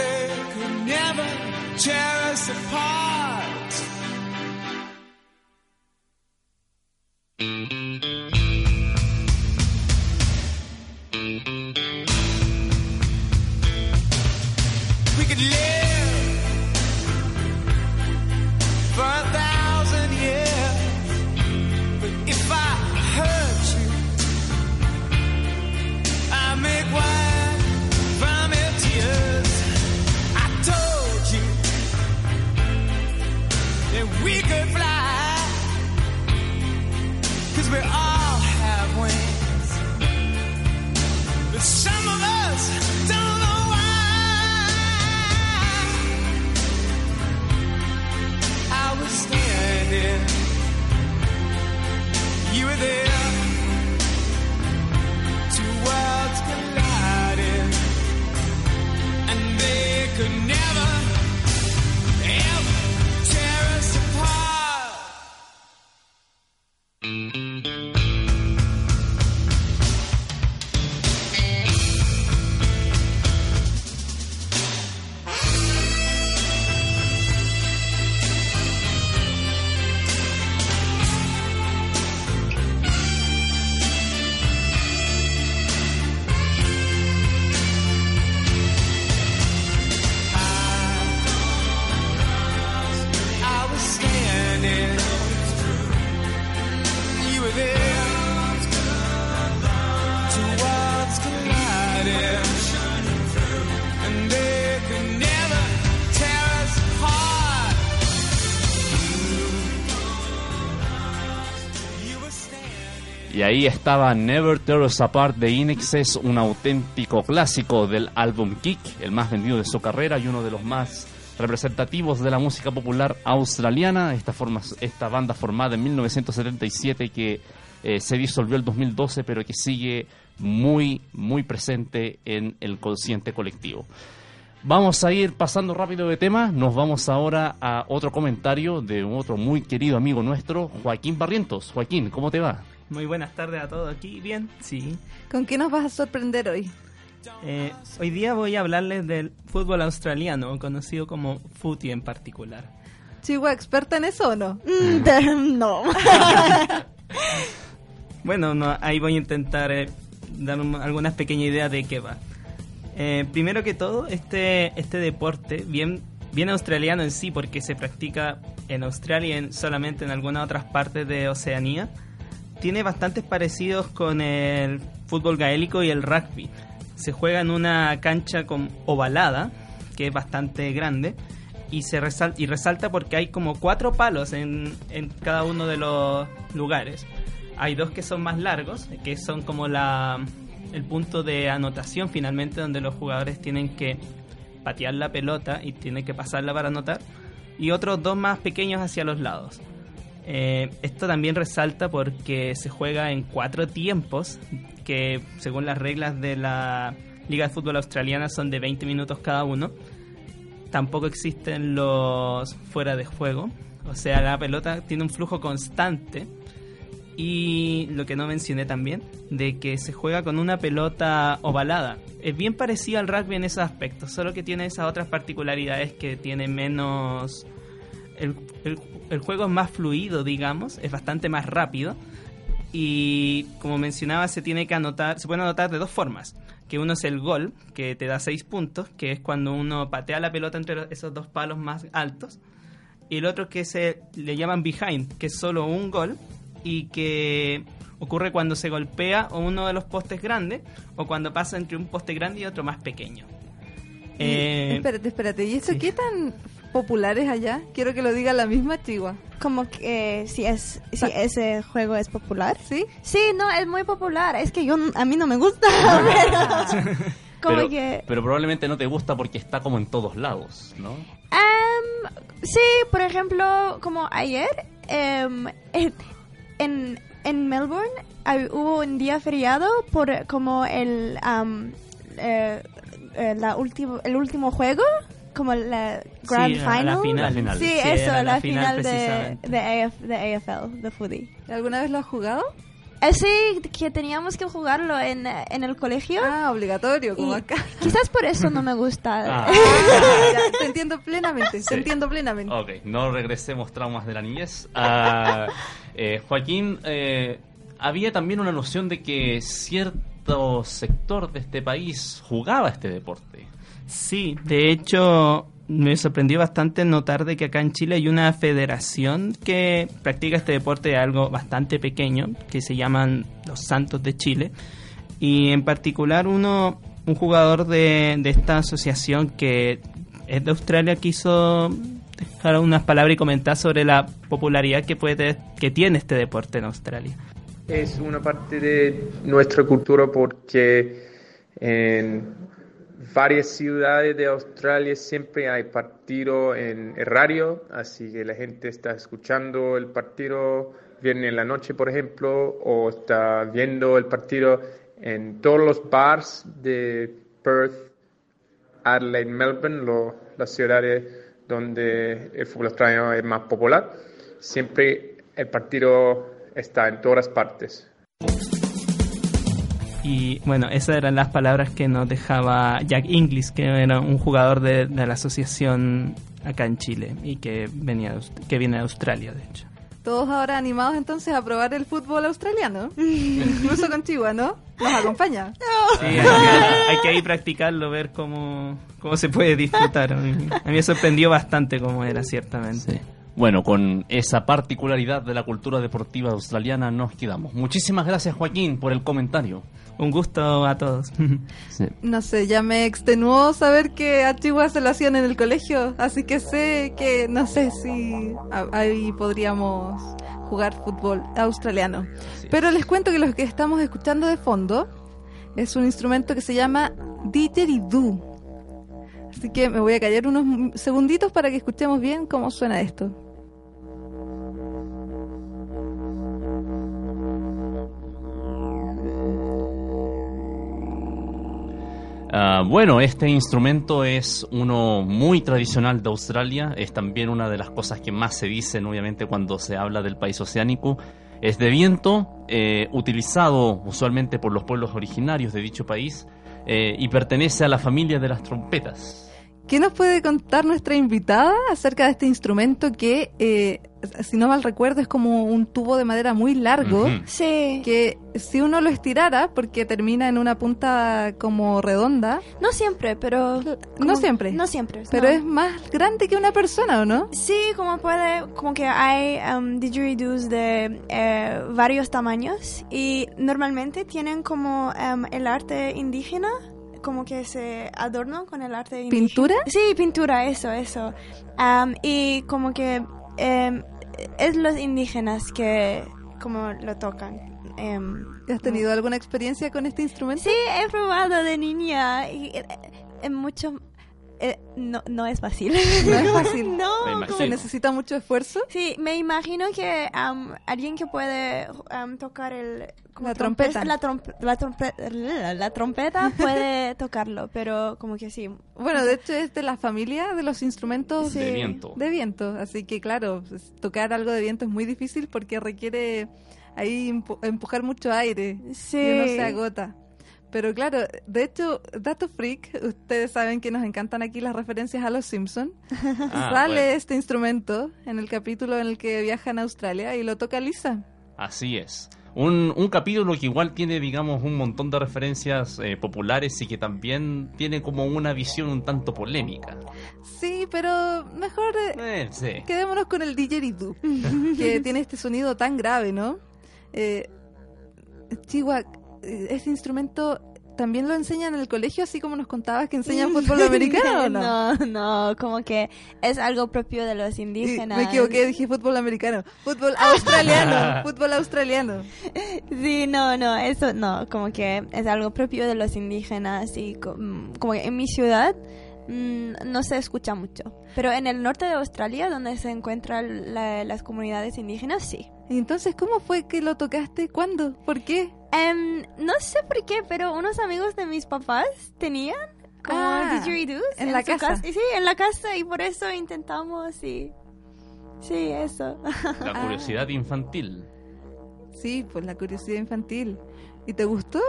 tear us apart. Y ahí estaba Never Tear Us Apart de In Excess, un auténtico clásico del álbum Kick, el más vendido de su carrera y uno de los más representativos de la música popular australiana. Esta, forma, esta banda formada en 1977 que eh, se disolvió el 2012, pero que sigue muy, muy presente en el consciente colectivo. Vamos a ir pasando rápido de tema. Nos vamos ahora a otro comentario de otro muy querido amigo nuestro, Joaquín Barrientos. Joaquín, ¿cómo te va? Muy buenas tardes a todos aquí. Bien, sí. ¿Con qué nos vas a sorprender hoy? Eh, hoy día voy a hablarles del fútbol australiano, conocido como footy en particular. Chihuahua, ¿experta en eso o no? Mm, [LAUGHS] no. [LAUGHS] Bueno, no, ahí voy a intentar eh, dar un- algunas pequeñas ideas de qué va. Eh, primero que todo, este, este deporte, bien, bien australiano en sí, porque se practica en Australia y en- solamente en algunas otras partes de Oceanía, tiene bastantes parecidos con el fútbol gaélico y el rugby. Se juega en una cancha con ovalada, que es bastante grande, y se resalta porque hay como cuatro palos en, en cada uno de los lugares. Hay dos que son más largos, que son como la el punto de anotación finalmente donde los jugadores tienen que patear la pelota y tienen que pasarla para anotar y otros dos más pequeños hacia los lados. Eh, esto también resalta porque se juega en cuatro tiempos, que según las reglas de la Liga de Fútbol Australiana son de 20 minutos cada uno. Tampoco existen los fuera de juego, o sea, la pelota tiene un flujo constante. Y lo que no mencioné también, de que se juega con una pelota ovalada. Es bien parecida al rugby en ese aspecto, solo que tiene esas otras particularidades que tiene menos... El, el- el juego es más fluido, digamos, es bastante más rápido. Y como mencionaba, se tiene que anotar, se puede anotar de dos formas. Que uno es el gol, que te da seis puntos, que es cuando uno patea la pelota entre esos dos palos más altos y el otro que se le llaman behind, que es solo un gol y que ocurre cuando se golpea o uno de los postes grandes o cuando pasa entre un poste grande y otro más pequeño. Y- Eh, espérate, espérate. ¿Y eso sí. qué tan popular es allá? Quiero que lo diga la misma Chihuahua. Como que eh, si es si Pa- ese juego es popular. ¿Sí? Sí, no, es muy popular. Es que yo a mí no me gusta. [LAUGHS] pero [LAUGHS] como pero, que pero probablemente no te gusta porque está como en todos lados, ¿no? Em, sí, por ejemplo, como ayer em, en, en, Melbourne hubo un día feriado por como el eh, eh, la último el último juego como la grand Sí, a la final. final. La final. Sí, Sí, eso, la, la final final, de, de, AF, de AFL, de footy. ¿Alguna vez lo has jugado? Eh, sí, que teníamos que jugarlo en, eh, en el colegio. Ah, obligatorio, como y acá. quizás por eso no me gusta. Ah. [LAUGHS] Ya, te entiendo plenamente, Sí. te entiendo plenamente. Ok, no regresemos traumas de la niñez. Ah, eh, Joaquín, eh, había también una noción de que cierto sector de este país jugaba este deporte. Sí, de hecho me sorprendió bastante notar de que acá en Chile hay una federación que practica este deporte algo bastante pequeño, que se llaman los Santos de Chile. Y en particular uno, un jugador de, de esta asociación que es de Australia quiso dejar unas palabras y comentar sobre la popularidad que puede que tiene este deporte en Australia. Es una parte de nuestra cultura porque en varias ciudades de Australia siempre hay partido en el radio, así que la gente está escuchando el partido viene en la noche, por ejemplo, o está viendo el partido en todos los bars de Perth, Adelaide, Melbourne, lo- las ciudades donde el fútbol australiano es más popular. Siempre el partido está en todas partes. Y bueno, esas eran las palabras que nos dejaba Jack Inglis, que era un jugador de, de la asociación acá en Chile y que venía de que viene de Australia, de hecho. Todos ahora animados entonces a probar el fútbol australiano. [LAUGHS] Incluso con Chihuahua, ¿no? Nos acompaña. [LAUGHS] Sí, hay, que, hay que ahí practicarlo, ver cómo, cómo se puede disfrutar. A mí, a mí me sorprendió bastante cómo era, ciertamente. Bueno, con esa particularidad de la cultura deportiva australiana nos quedamos. Muchísimas gracias Joaquín por el comentario. Un gusto a todos. [LAUGHS] No sé, ya me extenuó saber que a Chihuahua se lo hacían en el colegio, así que sé que no sé si ahí podríamos jugar fútbol australiano. Pero les cuento que lo que estamos escuchando de fondo es un instrumento que se llama didgeridoo. Así que me voy a callar unos m- segunditos para que escuchemos bien cómo suena esto. Ah, bueno, este instrumento es uno muy tradicional de Australia, es también una de las cosas que más se dicen obviamente cuando se habla del país oceánico. Es de viento, eh, utilizado usualmente por los pueblos originarios de dicho país eh, y pertenece a la familia de las trompetas. ¿Qué nos puede contar nuestra invitada acerca de este instrumento que, eh, si no mal recuerdo, es como un tubo de madera muy largo? Sí. Que si uno lo estirara, porque termina en una punta como redonda, No siempre, pero... no siempre, No siempre. pero no. es más grande que una persona, ¿o no? Sí, como puede, como que hay um, didgeridoos de eh, varios tamaños y normalmente tienen como um, el arte indígena, como que se adornan con el arte indígena. ¿Pintura? Sí, pintura, eso, eso. Um, y como que um, es los indígenas que como lo tocan. Um, ¿Has tenido alguna experiencia con este instrumento? Sí, he probado de niña y eh, en mucho eh, no, no es fácil. No es [LAUGHS] fácil. no. Se necesita mucho esfuerzo. Sí, me imagino que am, alguien que puede am, tocar el... La trompe- trompeta. La, trompe- la, trompe- la trompeta [LAUGHS] puede tocarlo, pero como que sí. Bueno, de hecho es de la familia de los instrumentos De viento. de viento, así que claro, pues, tocar algo de viento es muy difícil porque requiere ahí empu- empujar mucho aire Sí. y uno se agota. Pero claro, de hecho, dato freak, ustedes saben que nos encantan aquí las referencias a los Simpson. [LAUGHS] Ah, Sale bueno. este instrumento en el capítulo en el que viajan a Australia y lo toca Lisa. Así es. Un, un capítulo que igual tiene, digamos, un montón de referencias eh, populares y que también tiene como una visión un tanto polémica. Sí, pero mejor eh, Eh, sí. quedémonos con el didgeridoo, [LAUGHS] que tiene este sonido tan grave, ¿no? Eh, Chihuahua, eh, este instrumento también lo enseñan en el colegio, así como nos contabas que enseñan fútbol americano, ¿o [LAUGHS] no? no, no, como que es algo propio de los Y indígenas. me equivoqué, dije fútbol americano. Fútbol [LAUGHS] australiano, [LAUGHS] fútbol australiano. Sí, no, no, eso no, como que es algo propio de los indígenas y co- mm, como que en mi ciudad mm, no se escucha mucho. Pero en el norte de Australia, donde se encuentran la- las comunidades indígenas, sí. Entonces, ¿cómo fue que lo tocaste? ¿Cuándo? ¿Por qué? Em, no sé por qué, pero unos amigos de mis papás tenían como Ah, didgeridoos en la su casa. Y sí, en la casa y por eso intentamos y sí, eso. La [LAUGHS] curiosidad infantil. Sí, pues la curiosidad infantil. ¿Y te gustó?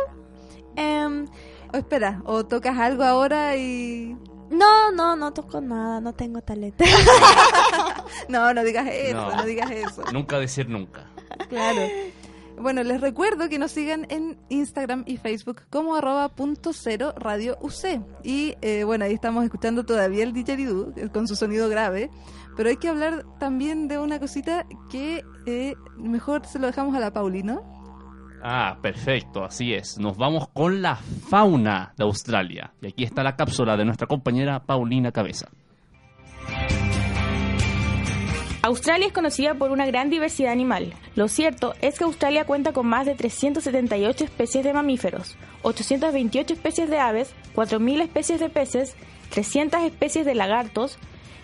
Em, O espera, o tocas algo ahora y... no, no, no toco nada, no tengo talento. [LAUGHS] [LAUGHS] No, no digas eso, No. no, digas eso. Nunca decir nunca. Claro. Bueno, les recuerdo que nos sigan en Instagram y Facebook como arroba punto cero radio UC. Y eh, bueno, ahí estamos escuchando todavía el didgeridoo eh, con su sonido grave. Pero hay que hablar también de una cosita que eh, mejor se lo dejamos a la Pauli, ¿no? Ah, perfecto, así es. Nos vamos con la fauna de Australia. Y aquí está la cápsula de nuestra compañera Paulina Cabeza. Australia es conocida por una gran diversidad animal. Lo cierto es que Australia cuenta con más de 378 especies de mamíferos, 828 especies de aves, 4.000 especies de peces, 300 especies de lagartos,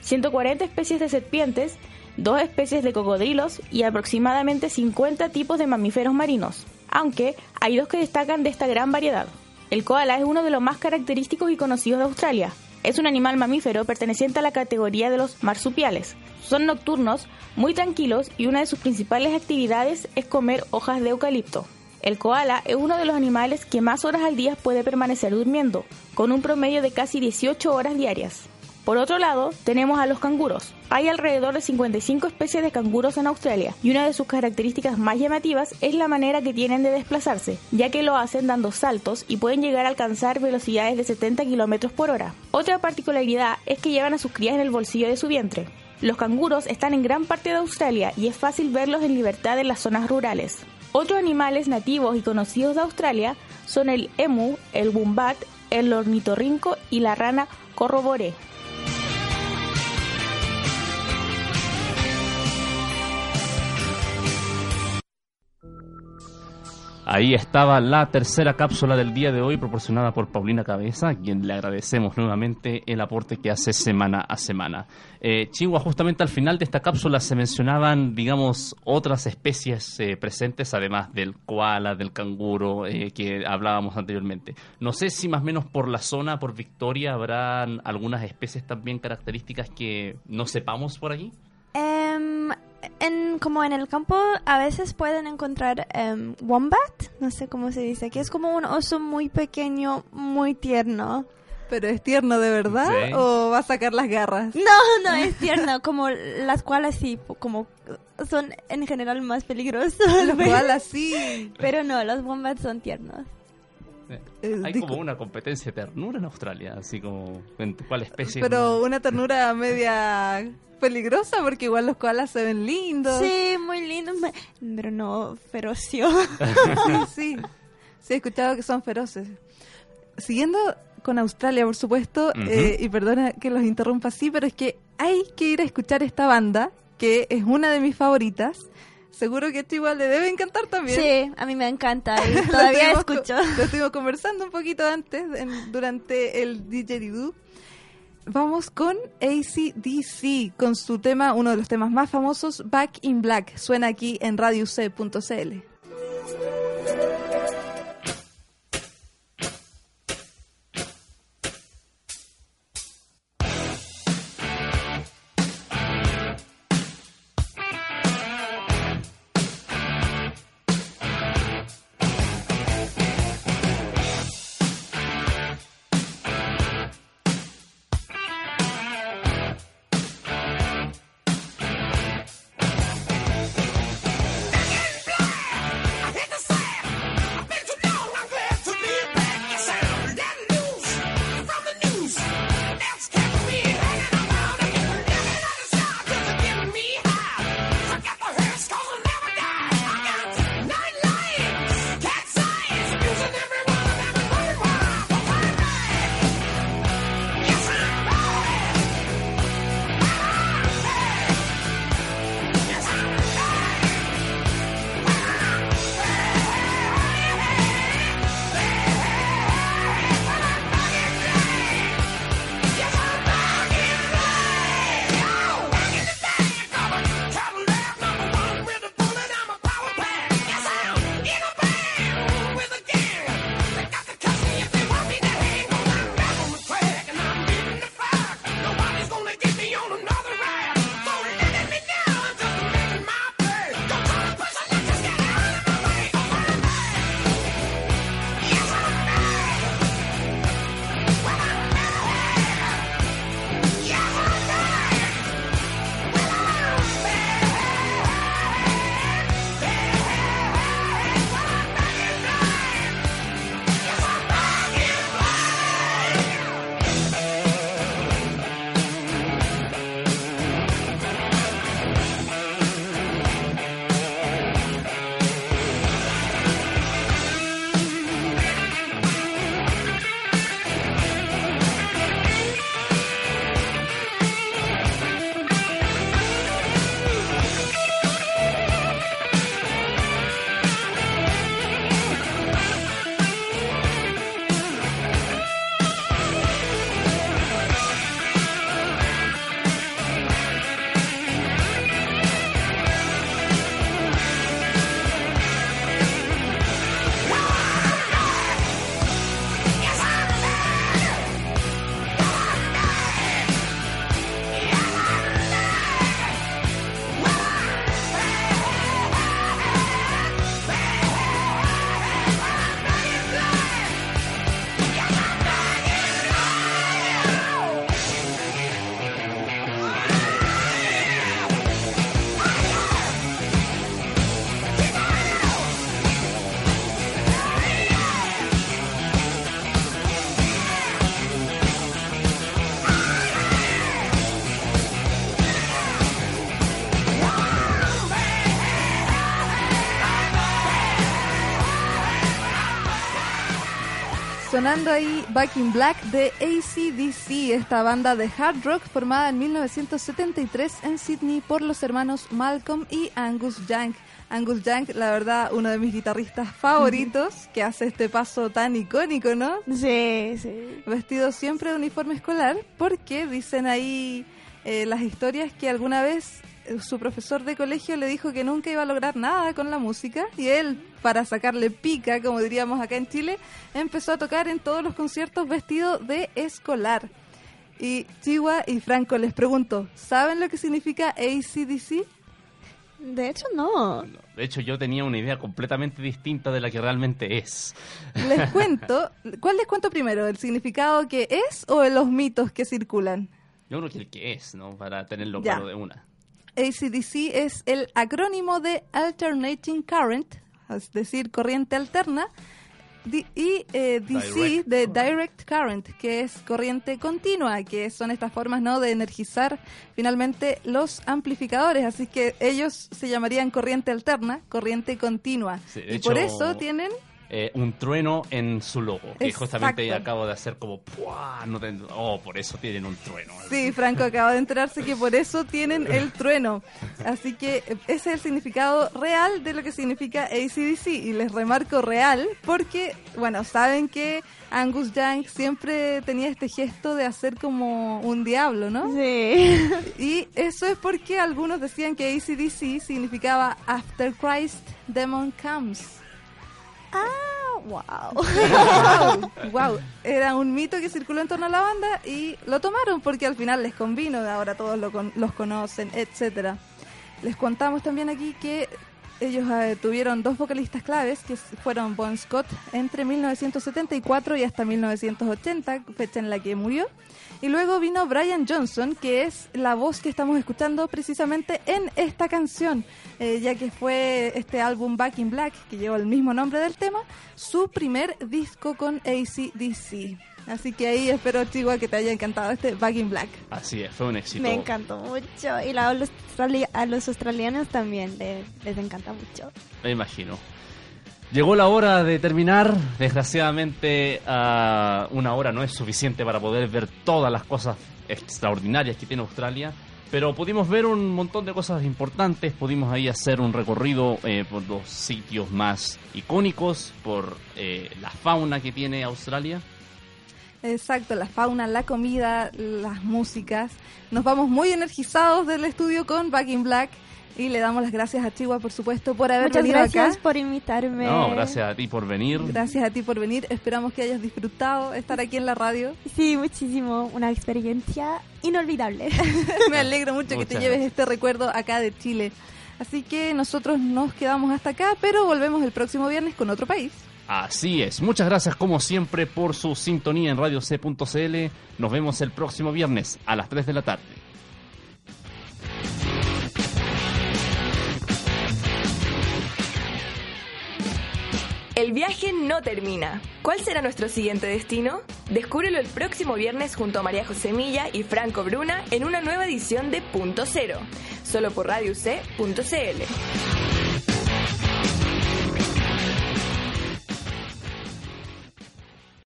140 especies de serpientes, 2 especies de cocodrilos y aproximadamente 50 tipos de mamíferos marinos. Aunque hay dos que destacan de esta gran variedad. El koala es uno de los más característicos y conocidos de Australia. Es un animal mamífero perteneciente a la categoría de los marsupiales. Son nocturnos, muy tranquilos y una de sus principales actividades es comer hojas de eucalipto. El koala es uno de los animales que más horas al día puede permanecer durmiendo, con un promedio de casi 18 horas diarias. Por otro lado, tenemos a los canguros. Hay alrededor de 55 especies de canguros en Australia y una de sus características más llamativas es la manera que tienen de desplazarse, ya que lo hacen dando saltos y pueden llegar a alcanzar velocidades de 70 km por hora. Otra particularidad es que llevan a sus crías en el bolsillo de su vientre. Los canguros están en gran parte de Australia y es fácil verlos en libertad en las zonas rurales. Otros animales nativos y conocidos de Australia son el emu, el wombat, el ornitorrinco y la rana corroboré. Ahí estaba la tercera cápsula del día de hoy proporcionada por Paulina Cabeza, a quien le agradecemos nuevamente el aporte que hace semana a semana. Eh, Chihuahua, justamente al final de esta cápsula se mencionaban, digamos, otras especies eh, presentes, además del koala, del canguro, eh, que hablábamos anteriormente. No sé si más o menos por la zona, por Victoria, habrán algunas especies también características que no sepamos por allí. En, como en el campo a veces pueden encontrar em, wombat, no sé cómo se dice, que es como un oso muy pequeño, muy tierno. ¿Pero es tierno de verdad Sí. o va a sacar las garras? No, no es tierno, como las cuales sí, como son en general más peligrosos. Los [LAUGHS] pero- koalas sí. Pero no, los wombats son tiernos. Eh, Hay como una competencia de ternura en Australia, así como en cuál especie. es Pero una ternura [LAUGHS] media peligrosa porque igual los koalas se ven lindos. Sí, muy lindo, me- pero no ferocio. [LAUGHS] sí, sí. [LAUGHS] Sí, he escuchado que son feroces. Siguiendo con Australia, por supuesto, eh, y perdona que los interrumpa así, pero es que hay que ir a escuchar esta banda, que es una de mis favoritas. Seguro que esto igual le debe encantar también. Sí, a mí me encanta y [LAUGHS] todavía escucho. Lo estuvimos conversando un poquito antes, en- durante el didgeridoo. vamos con ACDC, con su tema, uno de los temas más famosos, Back in Black. Suena aquí en radioc.cl. Sonando ahí Back in Black de ACDC, esta banda de hard rock formada en 1973 en Sydney por los hermanos Malcolm y Angus Young. Angus Young, la verdad, uno de mis guitarristas favoritos, que hace este paso tan icónico, ¿no? Sí, sí. Vestido siempre de uniforme escolar, porque dicen ahí eh, las historias que alguna vez su profesor de colegio le dijo que nunca iba a lograr nada con la música y él, para sacarle pica, como diríamos acá en Chile, empezó a tocar en todos los conciertos vestido de escolar. Y Chihuahua y Franco les pregunto, ¿saben lo que significa ACDC? De hecho, no. De hecho, yo tenía una idea completamente distinta de la que realmente es. Les [LAUGHS] cuento, ¿cuál les cuento primero? ¿El significado que es o los mitos que circulan? Yo creo que el que es, ¿no? Para tenerlo Ya. claro de una. ACDC es el acrónimo de Alternating Current, es decir, corriente alterna, y eh, DC Direct de Direct Current, que es corriente continua, que son estas formas no de energizar finalmente los amplificadores. Así que ellos se llamarían corriente alterna, corriente continua. Sí, y por eso tienen eh, un trueno en su logo. Que Exacto. justamente acabo de hacer como. ¡pua! No te- oh, por eso tienen un trueno. Sí, Franco acaba de enterarse que por eso tienen el trueno. Así que ese es el significado real de lo que significa ACDC. Y les remarco real porque, bueno, saben que Angus Young siempre tenía este gesto de hacer como un diablo, ¿no? Sí. Y eso es porque algunos decían que ACDC significaba After Christ, Demon Comes. Ah, wow. wow, [LAUGHS] wow. Era un mito que circuló en torno a la banda y lo tomaron porque al final les convino, ahora todos lo con- los conocen, etcétera. Les contamos también aquí que ellos eh, tuvieron dos vocalistas claves que fueron Bon Scott entre 1974 y hasta 1980, fecha en la que murió. Y luego vino Brian Johnson, que es la voz que estamos escuchando precisamente en esta canción, eh, ya que fue este álbum Back in Black, que lleva el mismo nombre del tema, su primer disco con ACDC. Así que ahí espero, Chihuahua, que te haya encantado este Back in Black. Así es, fue un éxito. Me encantó mucho. Y la- a, los australi- a los australianos también le- les encanta mucho. Me imagino. Llegó la hora de terminar. Desgraciadamente, ah, una hora no es suficiente para poder ver todas las cosas extraordinarias que tiene Australia. Pero pudimos ver un montón de cosas importantes. Pudimos ahí hacer un recorrido eh, por los sitios más icónicos, por eh, la fauna que tiene Australia. Exacto, la fauna, la comida, las músicas. Nos vamos muy energizados del estudio con Back in Black y le damos las gracias a Chihuahua, por supuesto, por haber Muchas venido gracias acá. por invitarme. No, gracias a ti por venir. Gracias a ti por venir. Esperamos que hayas disfrutado estar aquí en la radio. Sí, muchísimo. Una experiencia inolvidable. [LAUGHS] [LAUGHS] Me alegro mucho que te lleves gracias. este recuerdo acá de Chile. Así que nosotros nos quedamos hasta acá, pero volvemos el próximo viernes con otro país. Así es. Muchas gracias como siempre por su sintonía en Radio C.cl. Nos vemos el próximo viernes a las 3 de la tarde. El viaje no termina. ¿Cuál será nuestro siguiente destino? Descúbrelo el próximo viernes junto a María José Milla y Franco Bruna en una nueva edición de Punto Cero, solo por Radio C.cl.